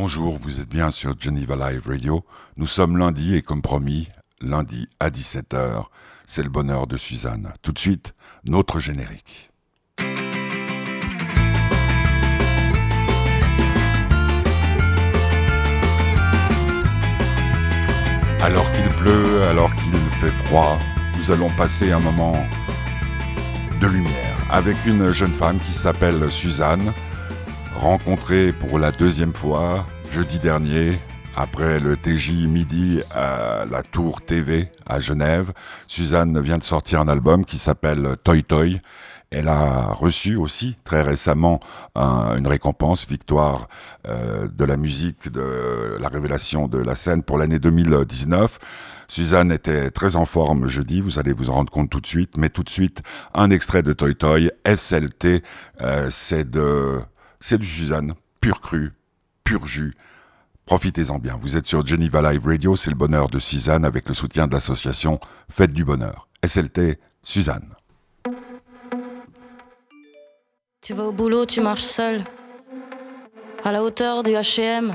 Bonjour, vous êtes bien sur Geneva Live Radio. Nous sommes lundi et comme promis, lundi à 17h, c'est le bonheur de Suzanne. Tout de suite, notre générique. Alors qu'il pleut, alors qu'il fait froid, nous allons passer un moment de lumière avec une jeune femme qui s'appelle Suzanne, rencontrée pour la deuxième fois jeudi dernier après le TJ midi à la Tour TV à Genève. Suzanne vient de sortir un album qui s'appelle Toy Toy. Elle a reçu aussi très récemment une récompense, victoire euh, de la musique, de la révélation de la scène pour l'année 2019. Suzanne était très en forme jeudi, vous allez vous en rendre compte tout de suite, mais tout de suite, un extrait de Toy Toy, SLT, euh, c'est de, c'est du Suzanne, pur cru, pur jus. Profitez-en bien. Vous êtes sur Geneva Live Radio, c'est le bonheur de Suzanne avec le soutien de l'association Fête du Bonheur. SLT, Suzanne. Tu vas au boulot, tu marches seul, à la hauteur du HM.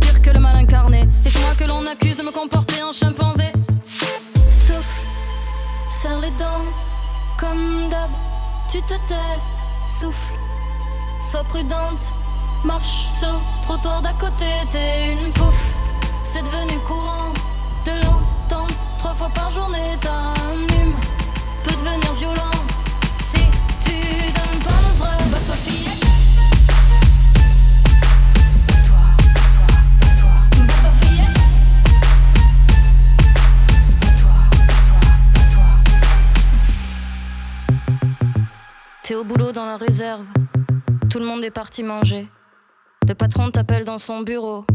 pire que le mal incarné. Et c'est moi que l'on accuse de me comporter en chimpanzé. Souffle, serre les dents, comme d'hab, tu te tais. Souffle, sois prudente, marche sur le trottoir d'à côté, t'es une pouffe. C'est devenu courant de l'entendre trois fois par journée. T'as hume, peut devenir violent T'es au boulot dans la réserve. Tout le monde est parti manger. Le patron t'appelle dans son bureau.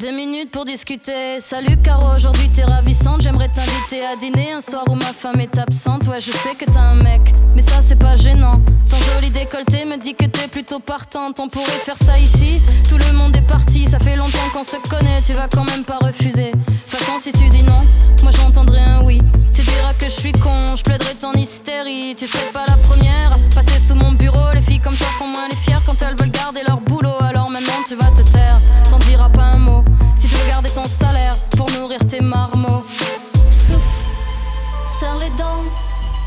Deux minutes pour discuter. Salut Caro, aujourd'hui t'es ravissante. J'aimerais t'inviter à dîner un soir où ma femme est absente. Ouais, je sais que t'as un mec, mais ça c'est pas gênant. Ton joli décolleté me dit que t'es plutôt partante. On pourrait faire ça ici. Tout le monde est parti, ça fait longtemps qu'on se connaît. Tu vas quand même pas refuser. Façon, si tu dis non, moi j'entendrai un oui. Tu diras que je suis con, je plaiderai ton hystérie. Tu serais pas la première, passer sous mon bureau. Les filles comme toi font moins les fières quand elles veulent garder leur boulot. Alors maintenant tu vas te taire, serre les dents,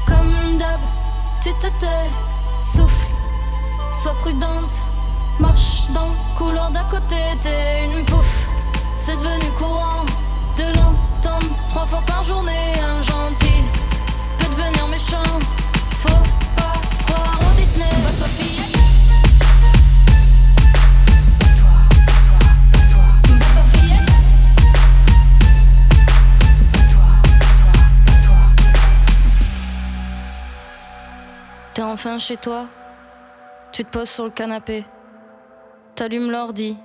comme d'hab, tu te tais. Souffle, sois prudente, marche dans couloir d'à côté. T'es une pouffe, c'est devenu courant de l'entendre trois fois par journée. Un gentil peut devenir méchant, faut pas croire au Disney. Bah toi fillette. Enfin chez toi, tu te poses sur le canapé, t'allumes l'ordi,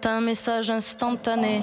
T'as un message instantané.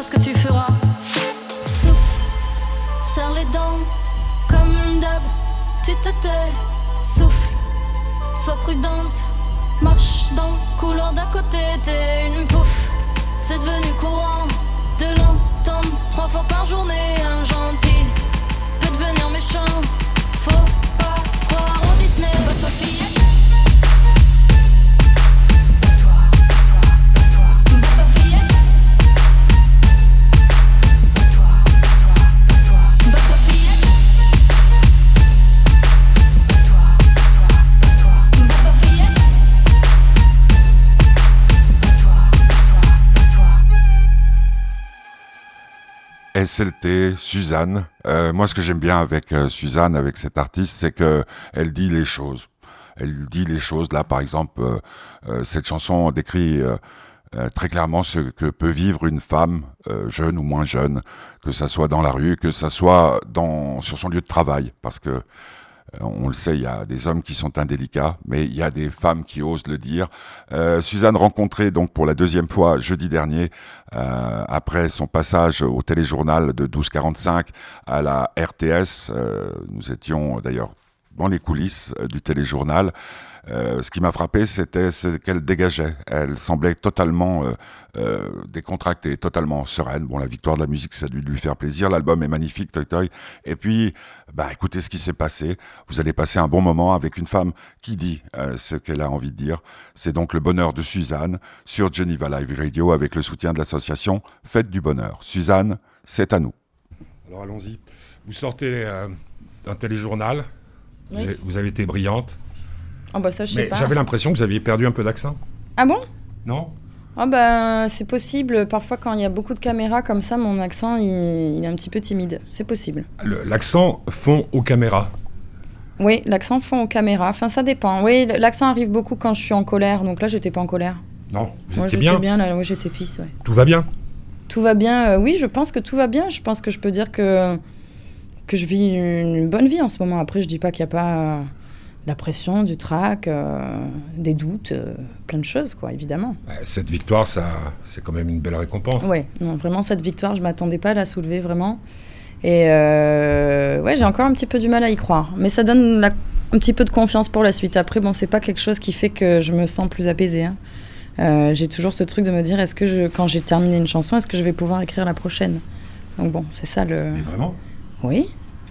Ce que tu feras. Souffle, serre les dents, comme d'hab, tu te tais. Souffle, sois prudente, marche dans couloir d'à côté. T'es une pouffe, c'est devenu courant de l'entendre trois fois par journée. Un gentil peut devenir méchant, SLT, Suzanne. Euh, moi, ce que j'aime bien avec euh, Suzanne, avec cette artiste, c'est que elle dit les choses. Elle dit les choses. Là, par exemple, euh, cette chanson décrit très clairement ce que peut vivre une femme, jeune ou moins jeune, que ça soit dans la rue, que ça soit dans sur son lieu de travail, parce que euh, on le sait, il y a des hommes qui sont indélicats, mais il y a des femmes qui osent le dire. Euh, Suzanne rencontrée donc pour la deuxième fois jeudi dernier, euh, après son passage au téléjournal de 1245 à la RTS. nous étions d'ailleurs dans les coulisses du téléjournal. Euh, ce qui m'a frappé, c'était ce qu'elle dégageait. Elle semblait totalement euh, euh, décontractée, totalement sereine. Bon, la victoire de la musique, ça a dû lui faire plaisir. L'album est magnifique, Toy Toy. Et puis, bah, écoutez ce qui s'est passé. Vous allez passer un bon moment avec une femme qui dit ce qu'elle a envie de dire. C'est donc le bonheur de Suzanne sur Geneva Live Radio avec le soutien de l'association Fête du Bonheur. Suzanne, c'est à nous. Alors allons-y. Vous sortez d'un téléjournal. Vous avez été brillante. Oh bah ça, je sais pas. J'avais l'impression que vous aviez perdu un peu d'accent. Ah bon? Non? Ah bah c'est possible. Parfois quand il y a beaucoup de caméras comme ça, mon accent il, est un petit peu timide. C'est possible. L'accent fond aux caméras. Oui, l'accent fond aux caméras. Enfin ça dépend. Oui, l'accent arrive beaucoup quand je suis en colère. Donc là j'étais pas en colère. Non, vous étiez bien. bien là, j'étais pisse. Ouais. Tout va bien. Tout va bien. Euh, oui, je pense que tout va bien. Je pense que je peux dire que que je vis une bonne vie en ce moment. Après, je dis pas qu'il n'y a pas la pression, du trac, euh, des doutes, euh, plein de choses, quoi, évidemment. Cette victoire, ça, c'est quand même une belle récompense. Oui, non, vraiment, cette victoire, je m'attendais pas à la soulever, vraiment. Et euh, ouais, j'ai encore un petit peu du mal à y croire. Mais ça donne un petit peu de confiance pour la suite. Après, bon, c'est pas quelque chose qui fait que je me sens plus apaisée. Hein. j'ai toujours ce truc de me dire, est-ce que je, quand j'ai terminé une chanson, est-ce que je vais pouvoir écrire la prochaine? Donc bon, c'est ça le... Mais vraiment? Oui.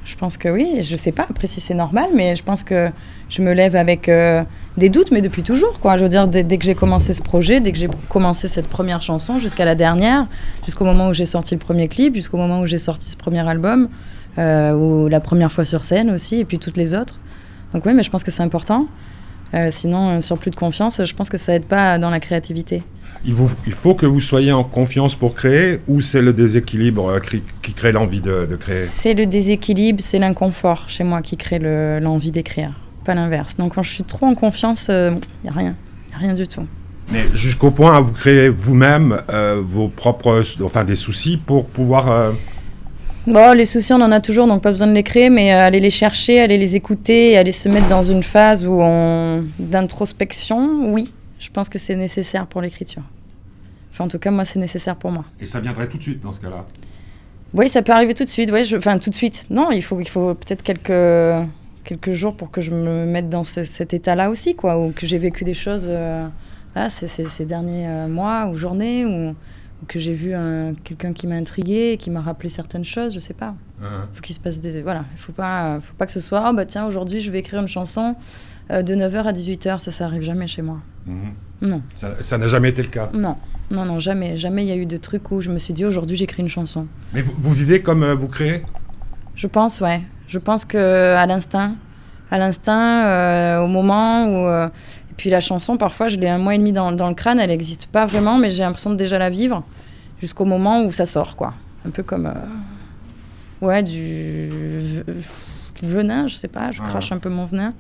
Je pense que oui. Je sais pas après si c'est normal, mais je pense que je me lève avec euh, des doutes, mais depuis toujours. Quoi. Je veux dire, dès, que j'ai commencé ce projet, dès que j'ai commencé cette première chanson, jusqu'à la dernière, jusqu'au moment où j'ai sorti le premier clip, jusqu'au moment où j'ai sorti ce premier album, euh, ou la première fois sur scène aussi, et puis toutes les autres. Donc oui, mais je pense que c'est important. Euh, sinon, sur plus de confiance, je pense que ça aide pas dans la créativité il, il, faut que vous soyez en confiance pour créer ou c'est le déséquilibre euh, qui, crée l'envie de, créer? C'est le déséquilibre, c'est l'inconfort chez moi qui crée l'envie d'écrire, pas l'inverse. Donc quand je suis trop en confiance, il euh, n'y a rien, y a rien du tout. Mais jusqu'au point à vous créer vous-même euh, vos propres, enfin des soucis pour pouvoir... Bon, les soucis, on en a toujours, donc pas besoin de les créer, mais aller les chercher, aller les écouter, aller se mettre dans une phase où on... d'introspection, oui, je pense que c'est nécessaire pour l'écriture. Enfin, en tout cas, moi, c'est nécessaire pour moi. Et ça viendrait tout de suite dans ce cas-là? Oui, ça peut arriver tout de suite. Ouais, je... Enfin, tout de suite. Non, il faut, il faut peut-être quelques... quelques jours pour que je me mette dans cet état-là aussi, quoi, ou que j'ai vécu des choses euh, là, ces, ces, derniers euh, mois ou journées, ou, que j'ai vu quelqu'un qui m'a intrigué, qui m'a rappelé certaines choses, je sais pas. Il uh-huh. faut qu'il se passe des... Voilà, il faut pas, faut pas que ce soit, oh, bah tiens, aujourd'hui, je vais écrire une chanson euh, de 9h à 18h, ça, ça arrive jamais chez moi. Mhm. Non. Ça n'a jamais été le cas Non, non, non, jamais. Jamais il y a eu de trucs où je me suis dit aujourd'hui j'écris une chanson. Mais vous, vivez comme euh, vous créez? Je pense, ouais. Je pense que à l'instinct, à l'instinct, euh, au moment où. Puis la chanson, parfois, je l'ai un mois et demi dans, dans le crâne, elle n'existe pas vraiment, mais j'ai l'impression de déjà la vivre jusqu'au moment où ça sort, quoi. Un peu comme. ouais, du, venin, je sais pas, je crache un peu mon venin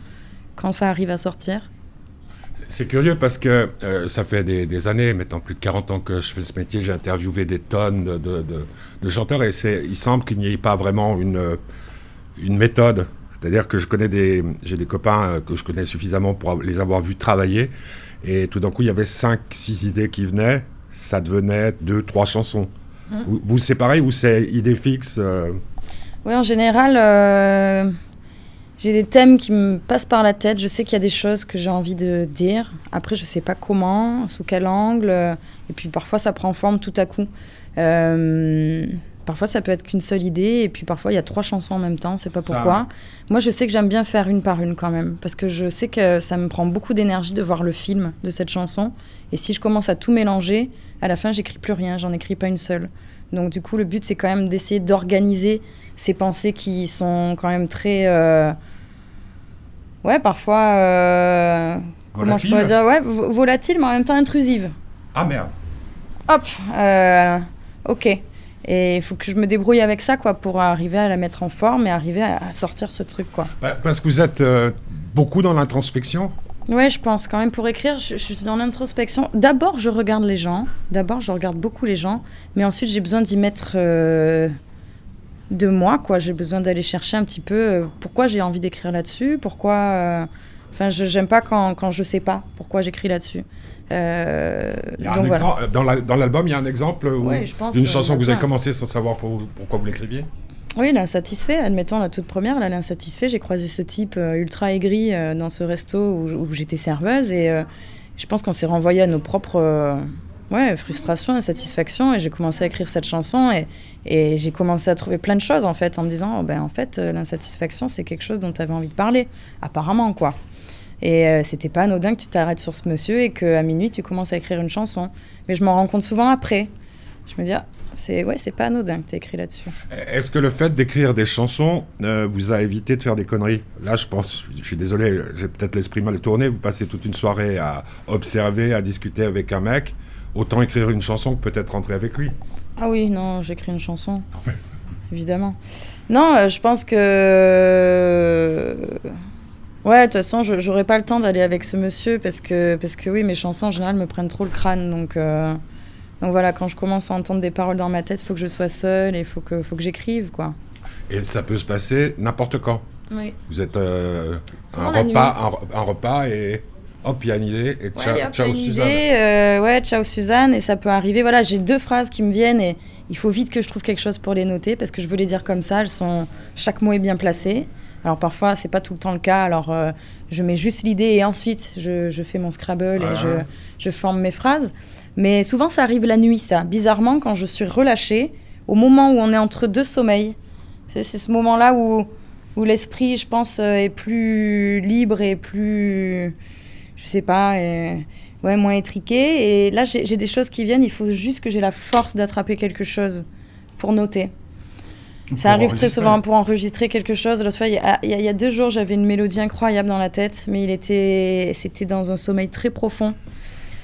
quand ça arrive à sortir c'est curieux parce que euh, ça fait des, années, maintenant plus de 40 ans que je fais ce métier, j'ai interviewé des tonnes de, de, chanteurs et il semble qu'il n'y ait pas vraiment une, une méthode. C'est-à-dire que je connais des, j'ai des copains euh, que je connais suffisamment pour les avoir vus travailler et tout d'un coup il y avait 5-6 idées qui venaient, ça devenait 2-3 chansons. Mmh. Vous, c'est pareil ou c'est idée fixe euh? Oui, en général j'ai des thèmes qui me passent par la tête. Je sais qu'il y a des choses que j'ai envie de dire. Après, je ne sais pas comment, sous quel angle. Et puis parfois, ça prend forme tout à coup. Euh, parfois, ça peut être qu'une seule idée. Et puis parfois, il y a trois chansons en même temps. Sait pas pourquoi. Moi, je sais que j'aime bien faire une par une quand même. Parce que je sais que ça me prend beaucoup d'énergie de voir le film de cette chanson. Et si je commence à tout mélanger, à la fin, j'écris plus rien. J'en écris pas une seule. Donc du coup, le but, c'est quand même d'essayer d'organiser ces pensées qui sont quand même très... Euh, ouais, parfois... Euh, comment je pourrais dire Ouais, volatiles, mais en même temps intrusives. Ah merde. Hop, euh, ok. Et il faut que je me débrouille avec ça, quoi, pour arriver à la mettre en forme et arriver à, sortir ce truc, quoi. Bah, parce que vous êtes euh, beaucoup dans l'introspection Ouais, je pense quand même pour écrire, je, suis dans l'introspection. D'abord, je regarde les gens. D'abord, je regarde beaucoup les gens. Mais ensuite, j'ai besoin d'y mettre euh, de moi, quoi. J'ai besoin d'aller chercher un petit peu euh, pourquoi j'ai envie d'écrire là-dessus, pourquoi. Enfin, je j'aime pas quand, quand je sais pas pourquoi j'écris là-dessus. Euh, dans l'album, il y a un exemple d'une chanson que vous avez commencé sans savoir pourquoi vous l'écriviez oui, l'insatisfait, admettons la toute première, là, l'insatisfait, j'ai croisé ce type euh, ultra aigri euh, dans ce resto où, j'étais serveuse et je pense qu'on s'est renvoyé à nos propres ouais, frustrations, insatisfactions et j'ai commencé à écrire cette chanson et, et j'ai commencé à trouver plein de choses en fait en me disant, oh, ben, en fait, l'insatisfaction c'est quelque chose dont tu avais envie de parler, apparemment quoi. Et euh, c'était pas anodin que tu t'arrêtes sur ce monsieur et qu'à minuit tu commences à écrire une chanson. Mais je m'en rends compte souvent après. Je me dis, ah, c'est ouais, c'est pas anodin que tu écrit là-dessus. Est-ce que le fait d'écrire des chansons euh, vous a évité de faire des conneries? Là, je pense, je suis désolé, j'ai peut-être l'esprit mal tourné. Vous passez toute une soirée à observer, à discuter avec un mec. Autant écrire une chanson que peut-être rentrer avec lui. Ah oui, non, j'écris une chanson. Évidemment. Non, euh, je pense que Ouais, de toute façon, j'aurais pas le temps d'aller avec ce monsieur parce que, parce que oui, mes chansons en général me prennent trop le crâne. Donc, euh, donc voilà, quand je commence à entendre des paroles dans ma tête, il faut que je sois seule et il faut que, faut que j'écrive, quoi. Et ça peut se passer n'importe quand. Oui. Vous êtes euh, un, repas, un, repas et hop, il y a une idée et ciao, ouais, ciao une Suzanne. Idée, euh, ouais, ciao Suzanne et ça peut arriver. Voilà, j'ai deux phrases qui me viennent et il faut vite que je trouve quelque chose pour les noter parce que je veux les dire comme ça. Elles sont chaque mot est bien placé. Alors parfois, c'est pas tout le temps le cas. Alors euh, je mets juste l'idée et ensuite je, fais mon Scrabble et je, je, forme mes phrases. Mais souvent, ça arrive la nuit, ça. Bizarrement, quand je suis relâchée, au moment où on est entre deux sommeils, c'est ce moment-là où, où l'esprit, je pense, euh, est plus libre et plus. Je sais pas. ouais, moins étriqué. Et là, j'ai des choses qui viennent. Il faut juste que j'ai la force d'attraper quelque chose pour noter. Ça arrive très souvent pour enregistrer quelque chose. L'autre fois, il y, a, deux jours, j'avais une mélodie incroyable dans la tête, mais il était, c'était dans un sommeil très profond.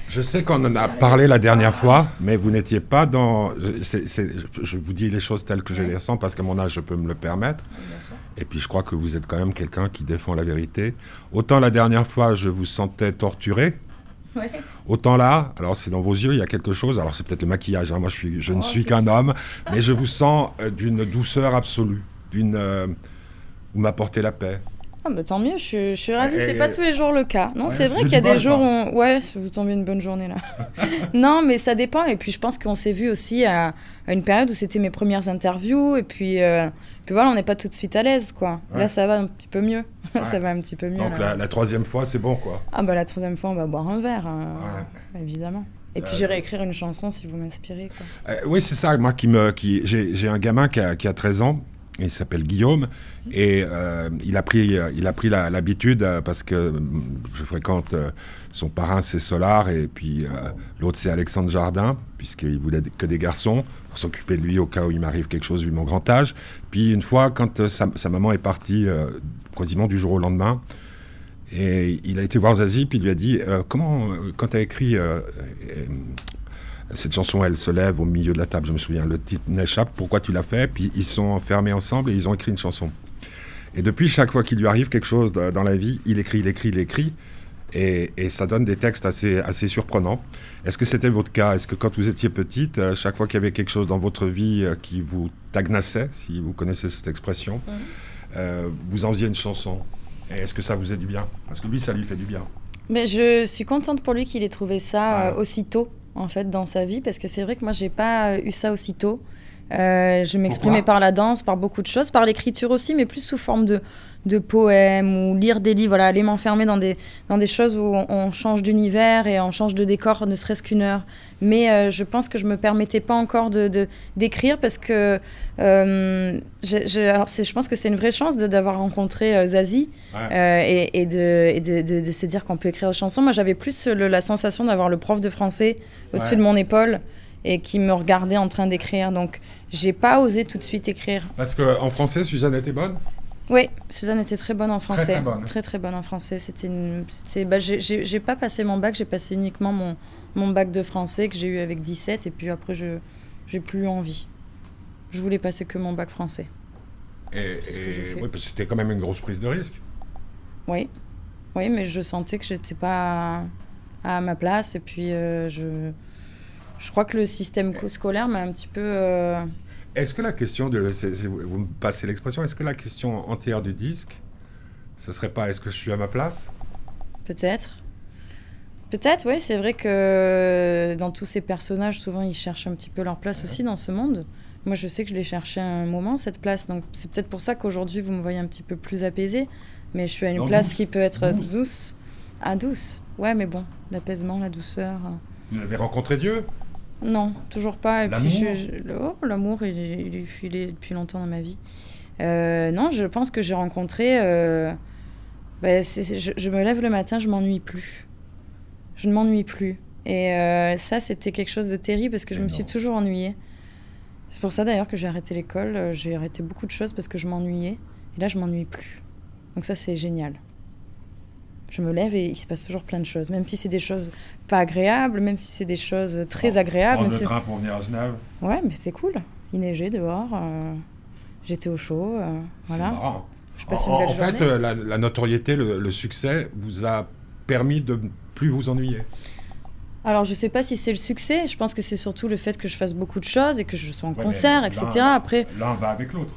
Je sais qu'on en a parlé la dernière fois, mais vous n'étiez pas dans. je vous dis les choses telles que je les sens parce qu'à mon âge, je peux me le permettre. Et puis je crois que vous êtes quand même quelqu'un qui défend la vérité. Autant la dernière fois, je vous sentais torturé. Autant là, alors c'est dans vos yeux, il y a quelque chose. Alors c'est peut-être le maquillage. Hein. moi, je, suis, je ne oh, suis qu'un homme, mais je vous sens euh, d'une douceur absolue, d'une. Euh, vous m'apportez la paix. Ah bah tant mieux, je, suis ravie. C'est pas tous les jours le cas. Non, c'est vrai qu'il y a des jours où ouais, vous tombez une bonne journée là. non, mais ça dépend. Et puis je pense qu'on s'est vu aussi à, une période où c'était mes premières interviews. Et puis, euh, puis voilà, on n'est pas tout de suite à l'aise quoi. Là, ça va un petit peu mieux. ça va un petit peu mieux. Donc la, troisième fois, c'est bon quoi. Ah bah la troisième fois, on va boire un verre, hein. évidemment. Et puis euh, j'irai écrire une chanson si vous m'inspirez. Euh, oui, c'est ça. Moi, qui me, qui, j'ai un gamin qui a, qui a 13 ans il s'appelle Guillaume et euh, il a pris, il a pris l'habitude euh, parce que euh, je fréquente son parrain c'est Solar et puis l'autre c'est Alexandre Jardin puisqu'il voulait que des garçons pour s'occuper de lui au cas où il m'arrive quelque chose vu mon grand âge. Puis une fois quand sa, maman est partie quasiment du jour au lendemain et il a été voir Zazie puis il lui a dit comment quand tu as écrit cette chanson, elle se lève au milieu de la table, je me souviens. Le titre n'échappe, pourquoi tu l'as fait? Puis ils sont enfermés ensemble et ils ont écrit une chanson. Et depuis, chaque fois qu'il lui arrive quelque chose dans la vie, il écrit, il écrit, il écrit. Et, ça donne des textes assez, assez surprenants. Est-ce que c'était votre cas? Est-ce que quand vous étiez petite, euh, chaque fois qu'il y avait quelque chose dans votre vie euh, qui vous tagnassait, si vous connaissez cette expression, euh, vous en faisiez une chanson? Et est-ce que ça vous fait du bien? Parce que lui, ça lui fait du bien. Mais je suis contente pour lui qu'il ait trouvé ça aussitôt en fait dans sa vie parce que c'est vrai que moi j'ai pas eu ça aussitôt. Euh, je m'exprimais par la danse, par beaucoup de choses, par l'écriture aussi, mais plus sous forme de, de poèmes ou lire des livres, voilà, aller m'enfermer dans des, dans des choses où on, change d'univers et on change de décor, ne serait-ce qu'une heure. Mais euh, je pense que je me permettais pas encore de d'écrire parce que euh, je, alors je pense que c'est une vraie chance d'avoir rencontré Zazie et, et, de, et de, de, se dire qu'on peut écrire des chansons. Moi, j'avais plus la sensation d'avoir le prof de français au-dessus de mon épaule et qui me regardait en train d'écrire. Donc, j'ai pas osé tout de suite écrire. Parce qu'en français, Suzanne était bonne? Oui, Suzanne était très bonne en français. Très très bonne, très, très bonne en français. C'était une, bah, j'ai pas passé mon bac, j'ai passé uniquement mon, mon bac de français que j'ai eu avec 17 et puis après je j'ai plus envie. Je voulais passer que mon bac français. Et, oui, parce que c'était quand même une grosse prise de risque. Oui, oui, mais je sentais que j'étais pas à, ma place. Et puis, euh, je, je crois que le système scolaire m'a un petit peu. Euh, est-ce que la question de. vous me passez l'expression, est-ce que la question entière du disque, ce serait pas est-ce que je suis à ma place? Peut-être. Peut-être, oui, c'est vrai que dans tous ces personnages, souvent, ils cherchent un petit peu leur place aussi dans ce monde. Moi, je sais que je l'ai cherché à un moment, cette place. Donc, c'est peut-être pour ça qu'aujourd'hui, vous me voyez un petit peu plus apaisée. Mais je suis à une place qui peut être douce. Ah, douce. Ouais, mais bon, l'apaisement, la douceur. Euh. Vous avez rencontré Dieu? Non, toujours pas. l'amour oh, L'amour, il, il, est filé depuis longtemps dans ma vie. Euh, non, je pense que j'ai rencontré. Euh, bah, je, me lève le matin, je m'ennuie plus. Je ne m'ennuie plus. Et ça, c'était quelque chose de terrible parce que je me suis toujours ennuyée. C'est pour ça d'ailleurs que j'ai arrêté l'école. Euh, j'ai arrêté beaucoup de choses parce que je m'ennuyais. Et là, je m'ennuie plus. Donc ça, c'est génial. Je me lève et il se passe toujours plein de choses. Même si c'est des choses pas agréables, même si c'est des choses très agréables. Prendre le train pour venir à Genève. Ouais, mais c'est cool. Il neigeait dehors. Euh, j'étais au chaud. Euh, voilà. C'est marrant. Je passe en, une belle en fait, la, la, notoriété, le, le, succès vous a permis de ne plus vous ennuyer. Alors, je sais pas si c'est le succès. Je pense que c'est surtout le fait que je fasse beaucoup de choses et que je sois en concert, etc. Après, l'un va avec l'autre.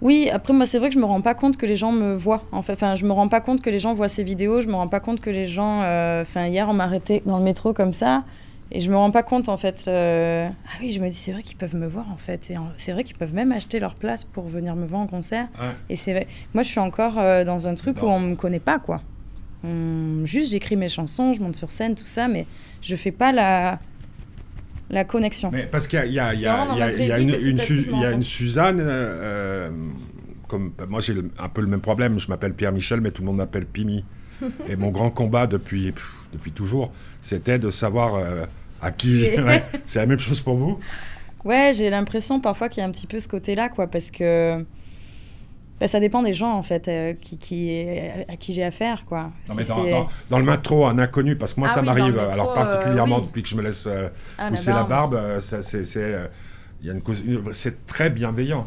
Oui, après moi c'est vrai que je me rends pas compte que les gens me voient. En fait, enfin je me rends pas compte que les gens voient ces vidéos. Je me rends pas compte que les gens. Euh, enfin hier on m'a arrêté dans le métro comme ça et je me rends pas compte en fait. Euh, ah oui, je me dis c'est vrai qu'ils peuvent me voir en fait. Et c'est vrai qu'ils peuvent même acheter leur place pour venir me voir en concert. Et c'est vrai. Moi je suis encore euh, dans un truc où on me connaît pas quoi. Juste j'écris mes chansons, je monte sur scène, tout ça, mais je fais pas la, la connexion. Mais parce qu'il y a, une, Suzanne, euh, comme moi j'ai un peu le même problème, je m'appelle Pierre-Michel, mais tout le monde m'appelle Pimi. Et mon grand combat depuis, depuis toujours, c'était de savoir euh, à qui. c'est la même chose pour vous Ouais, j'ai l'impression parfois qu'il y a un petit peu ce côté-là, quoi, parce que bah, ça dépend des gens, en fait, euh, qui, qui, à qui j'ai affaire, quoi. Non, mais dans, le métro, un inconnu, parce que moi, ah ça m'arrive, alors particulièrement depuis que je me laisse euh, ah, pousser la barbe, euh, c'est très bienveillant.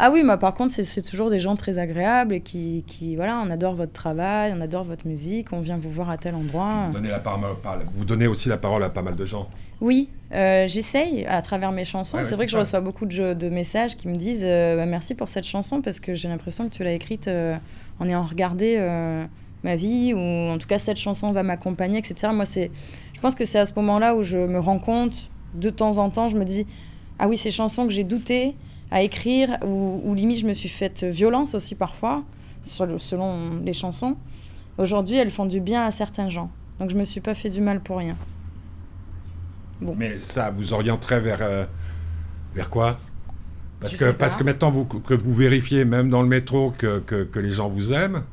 Ah oui, moi par contre, c'est toujours des gens très agréables et qui, qui, voilà, on adore votre travail, on adore votre musique, on vient vous voir à tel endroit. Vous donnez, la parole, vous donnez aussi la parole à pas mal de gens. Oui, euh, j'essaye à travers mes chansons. c'est vrai que je reçois beaucoup de, de, messages qui me disent euh, bah, merci pour cette chanson parce que j'ai l'impression que tu l'as écrite euh, en ayant regardé ma vie ou en tout cas cette chanson va m'accompagner, etc. Moi, c'est, je pense que c'est à ce moment-là où je me rends compte de temps en temps, je me dis ah oui, ces chansons que j'ai douté à écrire ou, limite je me suis faite violence aussi parfois selon les chansons. Aujourd'hui, elles font du bien à certains gens. Donc je me suis pas fait du mal pour rien. Mais ça vous orienterait vers, euh, vers quoi? Parce que, parce que maintenant vous, que vous vérifiez, même dans le métro, que, que, que les gens vous aiment,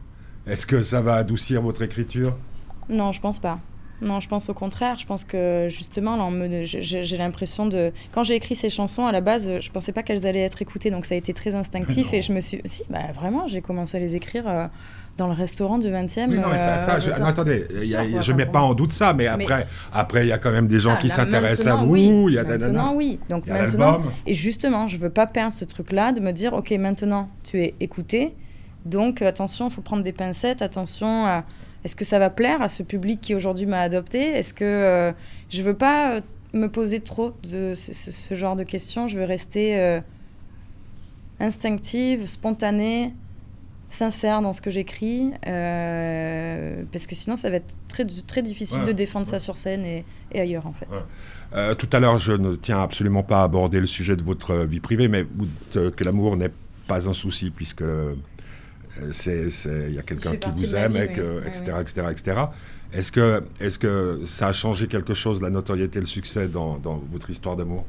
est-ce que ça va adoucir votre écriture? Non, je pense pas. Non, je pense au contraire. Je pense que justement, j'ai l'impression de. Quand j'ai écrit ces chansons, à la base, je pensais pas qu'elles allaient être écoutées, donc ça a été très instinctif. et je me suis. Si, bah, vraiment, j'ai commencé à les écrire. Euh, dans le restaurant du 20e. Oui, non, ça, ça, je, attendez, je ne mets pas en doute ça, mais après, après, il y a quand même des gens ah, qui s'intéressent à vous. Oui. Y a maintenant, oui. Donc maintenant, et justement, je veux pas perdre ce truc-là de me dire, ok, maintenant, tu es écouté, donc attention, il faut prendre des pincettes, attention à, est-ce que ça va plaire à ce public qui aujourd'hui m'a adopté? Est-ce que euh, je veux pas euh, me poser trop de ce, genre de questions? Je veux rester euh, instinctive, spontanée sincère dans ce que j'écris, euh, parce que sinon ça va être très, très difficile de défendre ça sur scène et, ailleurs en fait. Euh, tout à l'heure, je ne tiens absolument pas à aborder le sujet de votre vie privée, mais que l'amour n'est pas un souci puisque il y a quelqu'un qui vous aime, et etc., etc., etc. Est-ce que, est que ça a changé quelque chose, la notoriété, le succès dans, dans votre histoire d'amour?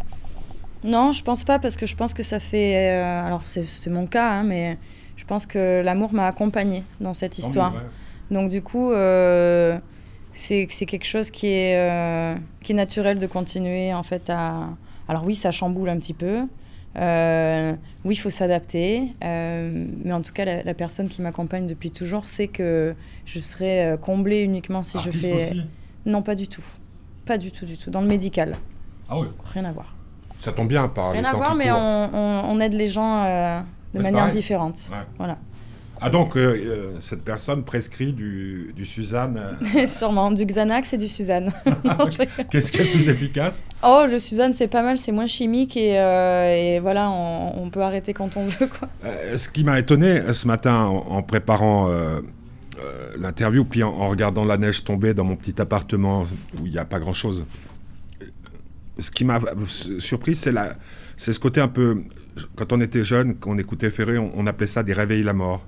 Non, je pense pas, parce que je pense que ça fait... Euh, alors, c'est mon cas, hein, mais je pense que l'amour m'a accompagné dans cette histoire. Donc du coup, euh, c'est quelque chose qui est, euh, qui est naturel de continuer en fait à... Alors oui, ça chamboule un petit peu. Euh, oui, il faut s'adapter. mais en tout cas, la, personne qui m'accompagne depuis toujours sait que je serai comblée uniquement si je fais... Aussi non, pas du tout. Pas du tout, du tout. Dans le médical. Ah oui Rien à voir. Ça tombe bien par Rien à voir, mais on, on- on aide les gens euh, de manière différente. Ouais. Voilà. Ah donc, euh, euh, cette personne prescrit du, du Suzanne. euh, Sûrement. Du Xanax et du Suzanne. Qu'est-ce qui est le plus efficace? Oh, le Suzanne, c'est pas mal, c'est moins chimique et, euh, et voilà, on, on peut arrêter quand on veut. Quoi. Ce qui m'a étonné ce matin en, en préparant l'interview, puis en, en regardant la neige tomber dans mon petit appartement où il n'y a pas grand-chose, ce qui m'a surpris, c'est la, c'est ce côté un peu. Quand on était jeune, quand on écoutait Ferré, on, on appelait ça des réveils la mort.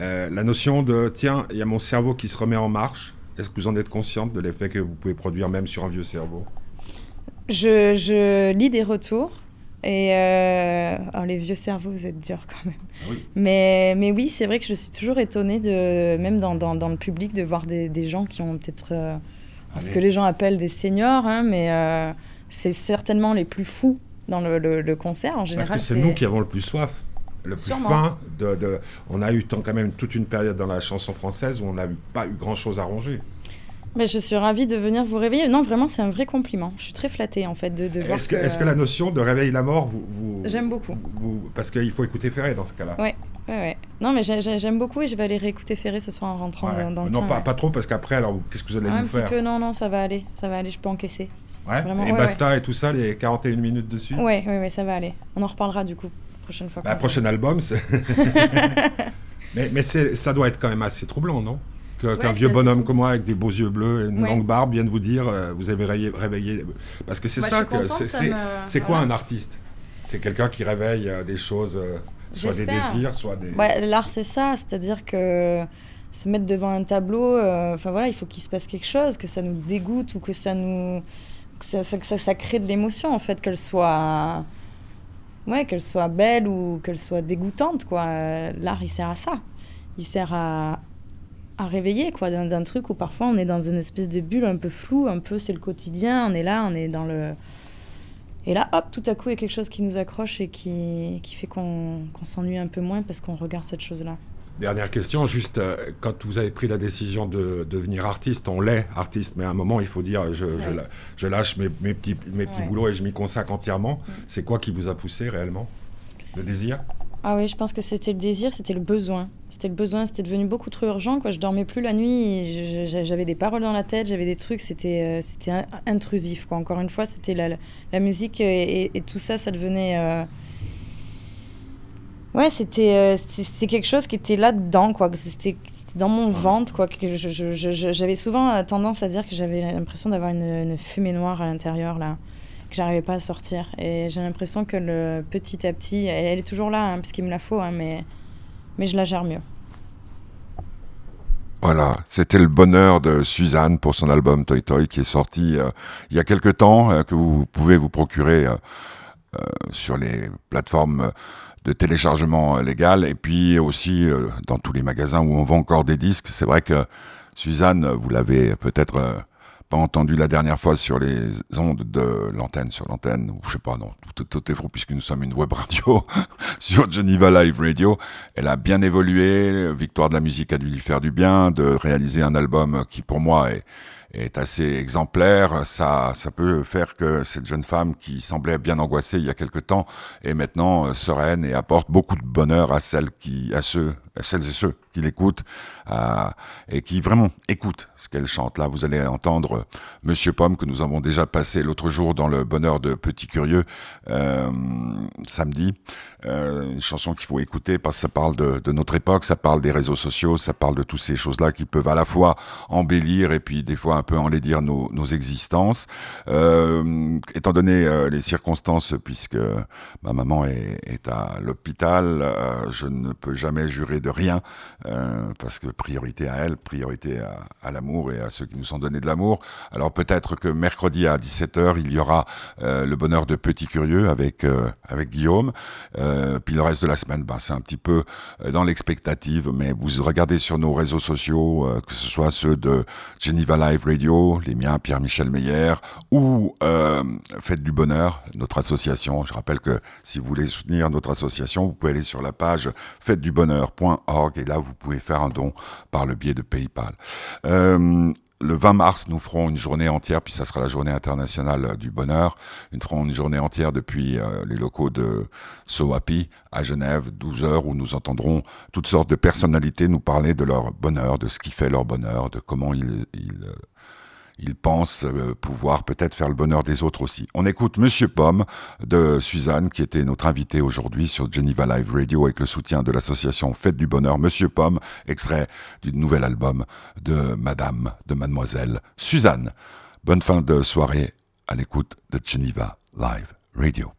Euh, la notion de tiens, il y a mon cerveau qui se remet en marche. Est-ce que vous en êtes consciente de l'effet que vous pouvez produire même sur un vieux cerveau? Je, je lis des retours. Et euh, oh, les vieux cerveaux, vous êtes durs quand même. oui. Mais, mais oui, c'est vrai que je suis toujours étonnée, de, même dans, dans, dans le public, de voir des, des gens qui ont peut-être euh, ce Allez. que les gens appellent des seniors, hein, mais euh, c'est certainement les plus fous dans le, le- le concert en général. Parce que c'est nous qui avons le plus soif, le plus Sûrement. faim. De, de- on a eu tant- quand même toute une période dans la chanson française où on n'a pas eu grand-chose à ronger. Mais je suis ravie de venir vous réveiller. Non, vraiment, c'est un vrai compliment. Je suis très flattée en fait de, de voir Est-ce que, est-ce que la notion de réveil la mort, vous... vous J'aime beaucoup. vous- parce qu'il faut écouter Ferré dans ce cas-là. Ouais, ouais, ouais. Non, mais j'ai- j'ai- j'aime beaucoup et je vais aller réécouter Ferré ce soir en rentrant Ouais. dans, le non, train, pas, ouais. pas trop, parce qu'après, alors, qu'est-ce que vous allez Ah, un nous petit faire peu, non, non, ça va aller. Ça va aller, je peux encaisser. Ouais vraiment, Et ouais, Basta et tout ça, les 41 minutes dessus Ouais, ouais, ouais, ça va aller. On en reparlera du coup, prochaine fois. Bah, prochain album, c'est... mais mais c'est- ça doit être quand même assez troublant, non? Que- Qu'un Ouais, vieux bonhomme comme moi, avec des beaux yeux bleus et une Ouais. longue barbe, vienne vous dire, euh, vous avez réveillé... réveillé- Parce que c'est Bah, ça que... c'est- ça c'est- me- C'est quoi voilà. un artiste? C'est quelqu'un qui réveille euh, des choses, euh, soit des désirs, soit des... Ouais, l'art, c'est ça. C'est-à-dire que se mettre devant un tableau, euh, enfin voilà, il faut qu'il se passe quelque chose, que ça nous dégoûte ou que ça nous. que ça, fait que ça, ça crée de l'émotion, en fait, qu'elle soit. Ouais, qu'elle soit belle ou qu'elle soit dégoûtante, quoi. L'art, il sert à ça. Il sert à, à réveiller, quoi, d'un d'un truc où parfois on est dans une espèce de bulle un peu floue, un peu c'est le quotidien, on est là, on est dans le. Et là, hop, tout à coup, il y a quelque chose qui nous accroche et qui, qui fait qu'on qu'on s'ennuie un peu moins parce qu'on regarde cette chose-là. Dernière question, juste euh, quand vous avez pris la décision de devenir artiste, on l'est artiste, mais à un moment il faut dire je, je Ouais. la- je lâche mes, mes petits, mes petits Ouais. boulots et je m'y consacre entièrement. C'est quoi qui vous a poussé réellement? Le désir? Ah oui, je pense que c'était le désir, c'était le besoin. C'était le besoin, c'était devenu beaucoup trop urgent. Quoi. Je dormais plus la nuit, j'avais des paroles dans la tête, j'avais des trucs, c'était euh, c'était in- intrusif. Quoi. Encore une fois, c'était la, la musique et tout ça, ça devenait... euh, Ouais, c'était euh, quelque chose qui était là-dedans, quoi. C'était dans mon ventre, quoi. que J'avais souvent euh, tendance à dire que j'avais l'impression d'avoir une, une fumée noire à l'intérieur, là, que j'arrivais pas à sortir. Et j'ai l'impression que le petit à petit, elle, elle est toujours là, hein, parce qu'il me la faut, hein, mais, mais je la gère mieux. Voilà, c'était le bonheur de Suzanne pour son album Toy Toy qui est sorti euh, il y a quelque temps, euh, que vous pouvez vous procurer euh, sur les plateformes de téléchargement euh, légal et puis aussi euh, dans tous les magasins où on vend encore des disques. C'est vrai que Suzanne, vous l'avez peut-être euh, pas entendu la dernière fois sur les ondes de l'antenne, sur l'antenne, ou je sais pas, non, tout, tout est faux puisque nous sommes une web radio sur Geneva Live Radio. Elle a bien évolué. Victoire de la musique a dû lui faire du bien de réaliser un album qui, pour moi, est, est assez exemplaire. Ça, ça peut faire que cette jeune femme qui semblait bien angoissée il y a quelque temps est maintenant euh, sereine et apporte beaucoup de bonheur à celles qui, à ceux, celles et ceux qui l'écoutent euh, et qui vraiment écoutent ce qu'elle chante. Là, vous allez entendre euh, Monsieur Pomme que nous avons déjà passé l'autre jour dans le bonheur de Petit Curieux euh, samedi. Une chanson qu'il faut écouter parce que ça parle de, notre époque, ça parle des réseaux sociaux, ça parle de toutes ces choses-là qui peuvent à la fois embellir et puis des fois un peu enlaidir nos, existences. Étant donné les circonstances, puisque ma maman est, à l'hôpital, je ne peux jamais jurer de rien euh, parce que priorité à elle, priorité à, l'amour et à ceux qui nous sont donnés de l'amour. Alors peut-être que mercredi à 17h, il y aura euh, le bonheur de Petit Curieux avec, euh, avec Guillaume. Puis le reste de la semaine, ben, c'est un petit peu dans l'expectative, mais vous regardez sur nos réseaux sociaux, que ce soit ceux de Geneva Live Radio, les miens, Pierre-Michel Meyer, ou Fête du Bonheur, notre association. Je rappelle que si vous voulez soutenir notre association, vous pouvez aller sur la page fêtedubonheur.org et là, vous pouvez faire un don par le biais de PayPal. Euh, le 20 mars, nous ferons une journée entière, puis ça sera la journée internationale du bonheur. Nous ferons une journée entière depuis euh, les locaux de So Happy à Genève, 12 heures, où nous entendrons toutes sortes de personnalités nous parler de leur bonheur, de ce qui fait leur bonheur, de comment ils, ils ils pensent euh, pouvoir peut-être faire le bonheur des autres aussi. On écoute Monsieur Pomme de Suzanne, qui était notre invité aujourd'hui sur Geneva Live Radio avec le soutien de l'association Fête du Bonheur. Monsieur Pomme, extrait du nouvel album de Madame, de Mademoiselle Suzanne. Bonne fin de soirée à l'écoute de Geneva Live Radio.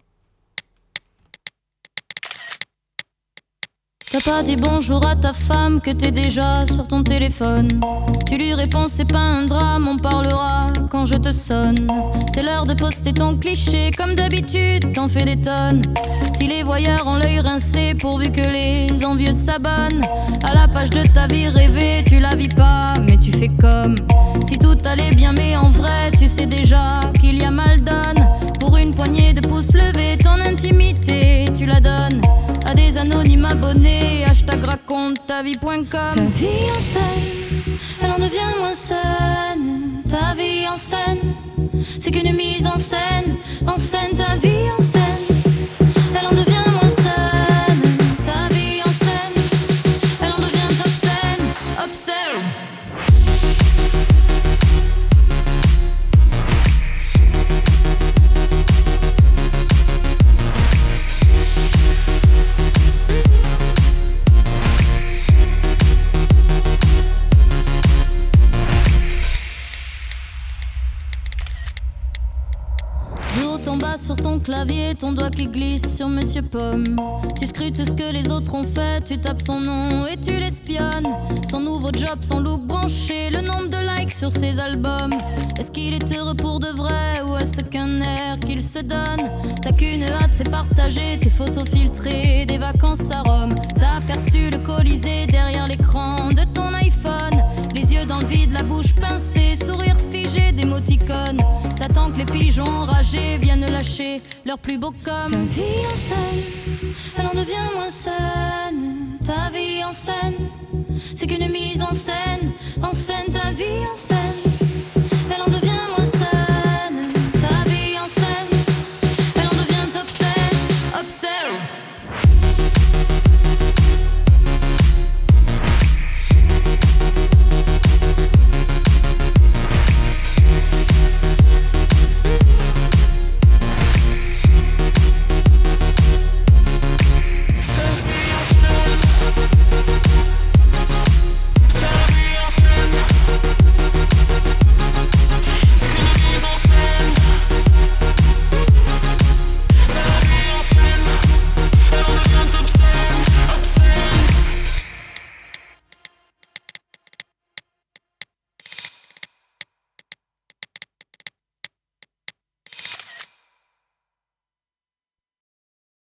T'as pas dit bonjour à ta femme que t'es déjà sur ton téléphone. Tu lui réponds c'est pas un drame, on parlera quand je te sonne. C'est l'heure de poster ton cliché, comme d'habitude t'en fais des tonnes. Si les voyeurs ont l'œil rincé pourvu que les envieux s'abonnent à la page de ta vie rêvée, tu la vis pas, mais tu fais comme si tout allait bien, mais en vrai tu sais déjà qu'il y a mal donne. Pour une poignée de pouces levés, ton intimité tu la donnes à des anonymes abonnés. Hashtag raconte ta vie.com. Ta vie en scène, elle en devient moins saine. Ta vie en scène, c'est qu'une mise en scène. En scène, ta vie en scène, clavier, ton doigt qui glisse sur Monsieur Pomme. Tu scrutes ce que les autres ont fait, tu tapes son nom et tu l'espionnes. Son nouveau job, son look branché, le nombre de likes sur ses albums. Est-ce qu'il est heureux pour de vrai ou est-ce qu'un air qu'il se donne? T'as qu'une hâte, c'est partager tes photos filtrées des vacances à Rome. T'as aperçu le Colisée derrière l'écran de ton iPhone. Dans le vide, la bouche pincée, sourire figé d'émoticônes. T'attends que les pigeons enragés viennent lâcher leur plus beau com. Ta vie en scène, elle en devient moins saine. Ta vie en scène, c'est qu'une mise en scène. En scène, ta vie en scène.